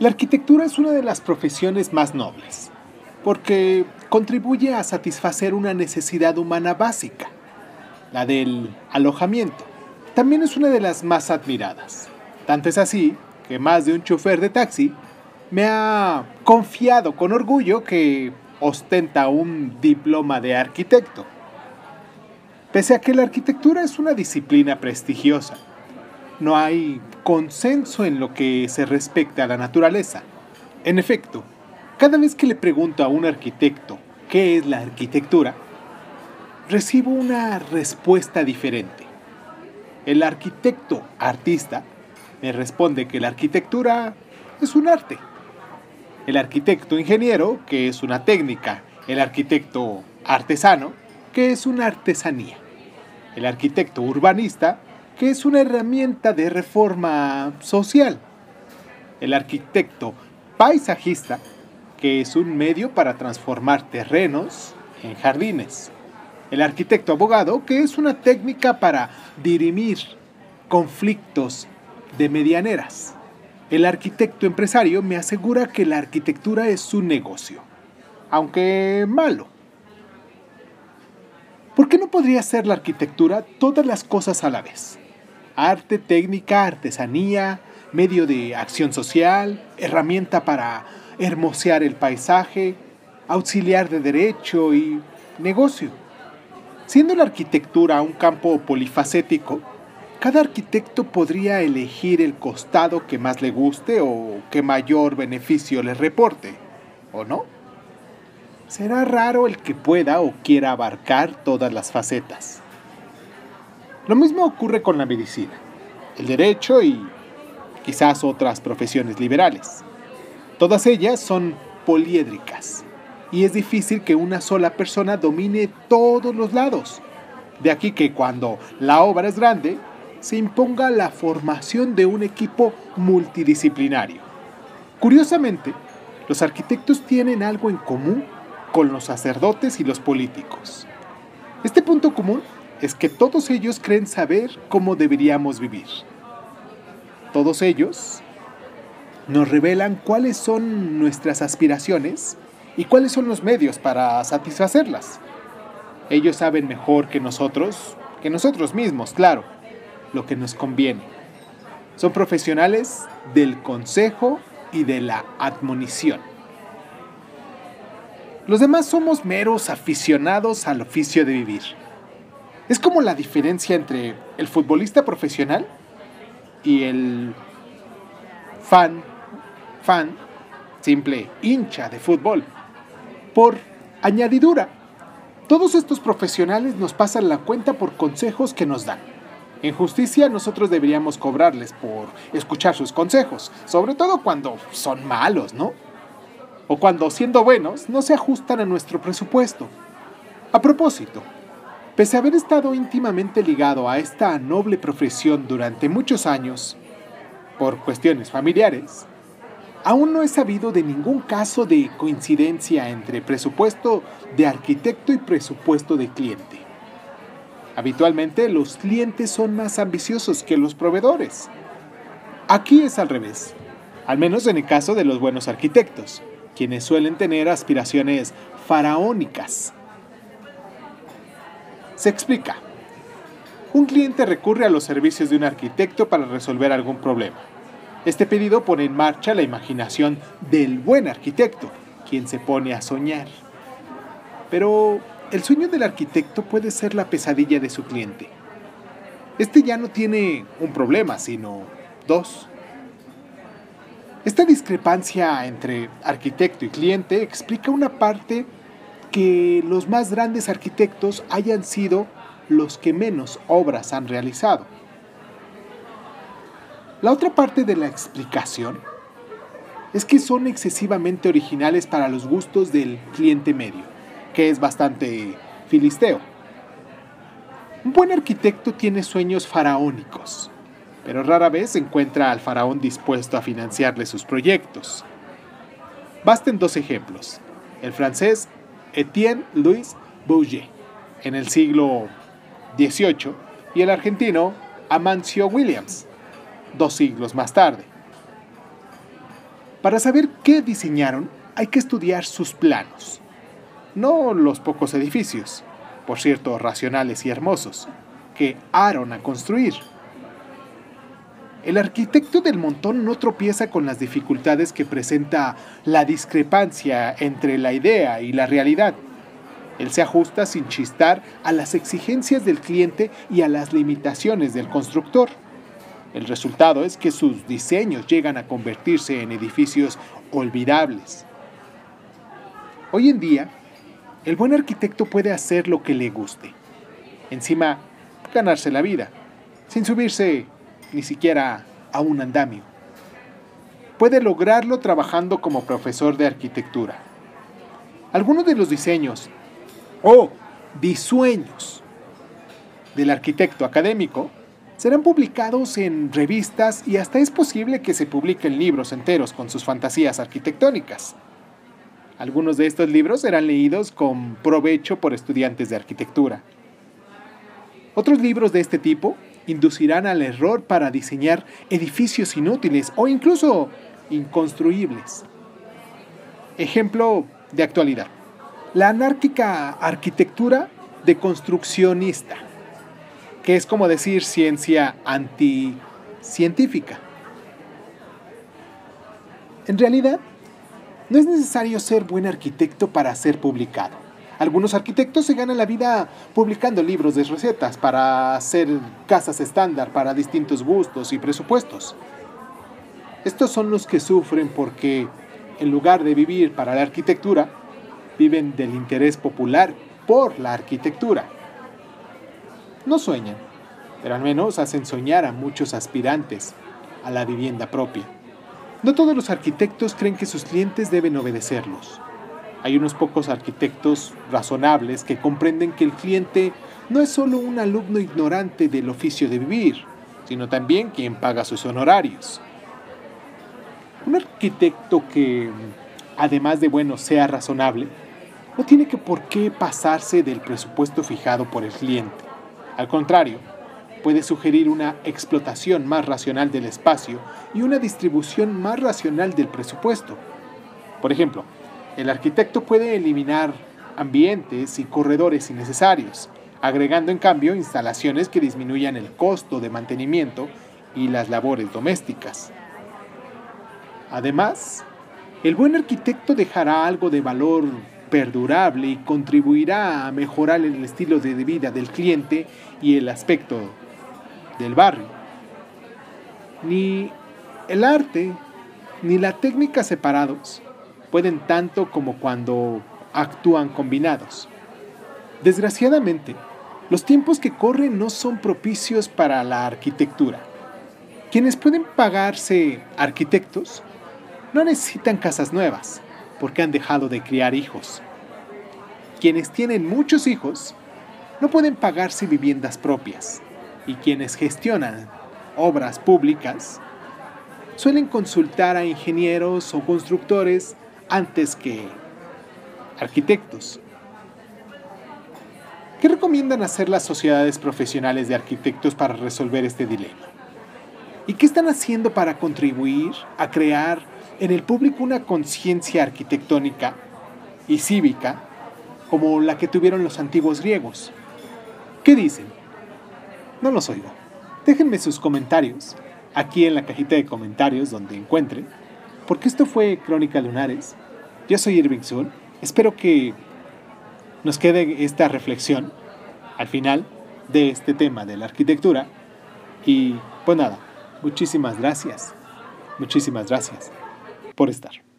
La arquitectura es una de las profesiones más nobles, porque contribuye a satisfacer una necesidad humana básica, la del alojamiento. También es una de las más admiradas. Tanto es así que más de un chofer de taxi me ha confiado con orgullo que ostenta un diploma de arquitecto. Pese a que la arquitectura es una disciplina prestigiosa, no hay consenso en lo que se respecta a la naturaleza. En efecto, cada vez que le pregunto a un arquitecto qué es la arquitectura, recibo una respuesta diferente. El arquitecto artista me responde que la arquitectura es un arte. El arquitecto ingeniero, que es una técnica. El arquitecto artesano, que es una artesanía. El arquitecto urbanista, que es una herramienta de reforma social. El arquitecto paisajista, que es un medio para transformar terrenos en jardines. El arquitecto abogado, que es una técnica para dirimir conflictos de medianeras. El arquitecto empresario me asegura que la arquitectura es su negocio, aunque malo. ¿Por qué no podría ser la arquitectura todas las cosas a la vez? Arte, técnica, artesanía, medio de acción social, herramienta para hermosear el paisaje, auxiliar de derecho y negocio. Siendo la arquitectura un campo polifacético, cada arquitecto podría elegir el costado que más le guste o que mayor beneficio le reporte, ¿o no? Será raro el que pueda o quiera abarcar todas las facetas. Lo mismo ocurre con la medicina, el derecho y quizás otras profesiones liberales. Todas ellas son poliédricas y es difícil que una sola persona domine todos los lados. De aquí que cuando la obra es grande, se imponga la formación de un equipo multidisciplinario. Curiosamente, los arquitectos tienen algo en común con los sacerdotes y los políticos. Este punto común es que todos ellos creen saber cómo deberíamos vivir. Todos ellos nos revelan cuáles son nuestras aspiraciones y cuáles son los medios para satisfacerlas. Ellos saben mejor que nosotros, que nosotros mismos, claro, lo que nos conviene. Son profesionales del consejo y de la admonición. Los demás somos meros aficionados al oficio de vivir. Es como la diferencia entre el futbolista profesional y el fan, fan, simple hincha de fútbol. Por añadidura, todos estos profesionales nos pasan la cuenta por consejos que nos dan. En justicia nosotros deberíamos cobrarles por escuchar sus consejos, sobre todo cuando son malos, ¿no? O cuando siendo buenos no se ajustan a nuestro presupuesto. A propósito, Pese a haber estado íntimamente ligado a esta noble profesión durante muchos años, por cuestiones familiares, aún no he sabido de ningún caso de coincidencia entre presupuesto de arquitecto y presupuesto de cliente. Habitualmente los clientes son más ambiciosos que los proveedores. Aquí es al revés, al menos en el caso de los buenos arquitectos, quienes suelen tener aspiraciones faraónicas se explica. Un cliente recurre a los servicios de un arquitecto para resolver algún problema. Este pedido pone en marcha la imaginación del buen arquitecto, quien se pone a soñar. Pero el sueño del arquitecto puede ser la pesadilla de su cliente. Este ya no tiene un problema, sino dos. Esta discrepancia entre arquitecto y cliente explica una parte que los más grandes arquitectos hayan sido los que menos obras han realizado. La otra parte de la explicación es que son excesivamente originales para los gustos del cliente medio, que es bastante filisteo. Un buen arquitecto tiene sueños faraónicos, pero rara vez encuentra al faraón dispuesto a financiarle sus proyectos. Basten dos ejemplos, el francés Etienne Louis Bouget en el siglo XVIII y el argentino Amancio Williams dos siglos más tarde. Para saber qué diseñaron, hay que estudiar sus planos, no los pocos edificios, por cierto, racionales y hermosos, que Aaron a construir. El arquitecto del montón no tropieza con las dificultades que presenta la discrepancia entre la idea y la realidad. Él se ajusta sin chistar a las exigencias del cliente y a las limitaciones del constructor. El resultado es que sus diseños llegan a convertirse en edificios olvidables. Hoy en día, el buen arquitecto puede hacer lo que le guste. Encima, ganarse la vida, sin subirse ni siquiera a un andamio. Puede lograrlo trabajando como profesor de arquitectura. Algunos de los diseños o disueños del arquitecto académico serán publicados en revistas y hasta es posible que se publiquen libros enteros con sus fantasías arquitectónicas. Algunos de estos libros serán leídos con provecho por estudiantes de arquitectura. Otros libros de este tipo inducirán al error para diseñar edificios inútiles o incluso inconstruibles. Ejemplo de actualidad. La anárquica arquitectura de construccionista que es como decir ciencia anticientífica. En realidad, no es necesario ser buen arquitecto para ser publicado. Algunos arquitectos se ganan la vida publicando libros de recetas para hacer casas estándar para distintos gustos y presupuestos. Estos son los que sufren porque, en lugar de vivir para la arquitectura, viven del interés popular por la arquitectura no sueñan, pero al menos hacen soñar a muchos aspirantes a la vivienda propia. No todos los arquitectos creen que sus clientes deben obedecerlos. Hay unos pocos arquitectos razonables que comprenden que el cliente no es solo un alumno ignorante del oficio de vivir, sino también quien paga sus honorarios. Un arquitecto que, además de bueno, sea razonable, no tiene que por qué pasarse del presupuesto fijado por el cliente. Al contrario, puede sugerir una explotación más racional del espacio y una distribución más racional del presupuesto. Por ejemplo, el arquitecto puede eliminar ambientes y corredores innecesarios, agregando en cambio instalaciones que disminuyan el costo de mantenimiento y las labores domésticas. Además, el buen arquitecto dejará algo de valor perdurable y contribuirá a mejorar el estilo de vida del cliente y el aspecto del barrio. Ni el arte ni la técnica separados pueden tanto como cuando actúan combinados. Desgraciadamente, los tiempos que corren no son propicios para la arquitectura. Quienes pueden pagarse arquitectos no necesitan casas nuevas, porque han dejado de criar hijos. Quienes tienen muchos hijos no pueden pagarse viviendas propias y quienes gestionan obras públicas suelen consultar a ingenieros o constructores antes que arquitectos. ¿Qué recomiendan hacer las sociedades profesionales de arquitectos para resolver este dilema? ¿Y qué están haciendo para contribuir a crear en el público una conciencia arquitectónica y cívica como la que tuvieron los antiguos griegos. ¿Qué dicen? No los oigo. Déjenme sus comentarios aquí en la cajita de comentarios donde encuentren, porque esto fue Crónica Lunares. Yo soy Irving Zul. Espero que nos quede esta reflexión al final de este tema de la arquitectura. Y pues nada, muchísimas gracias. Muchísimas gracias por estar.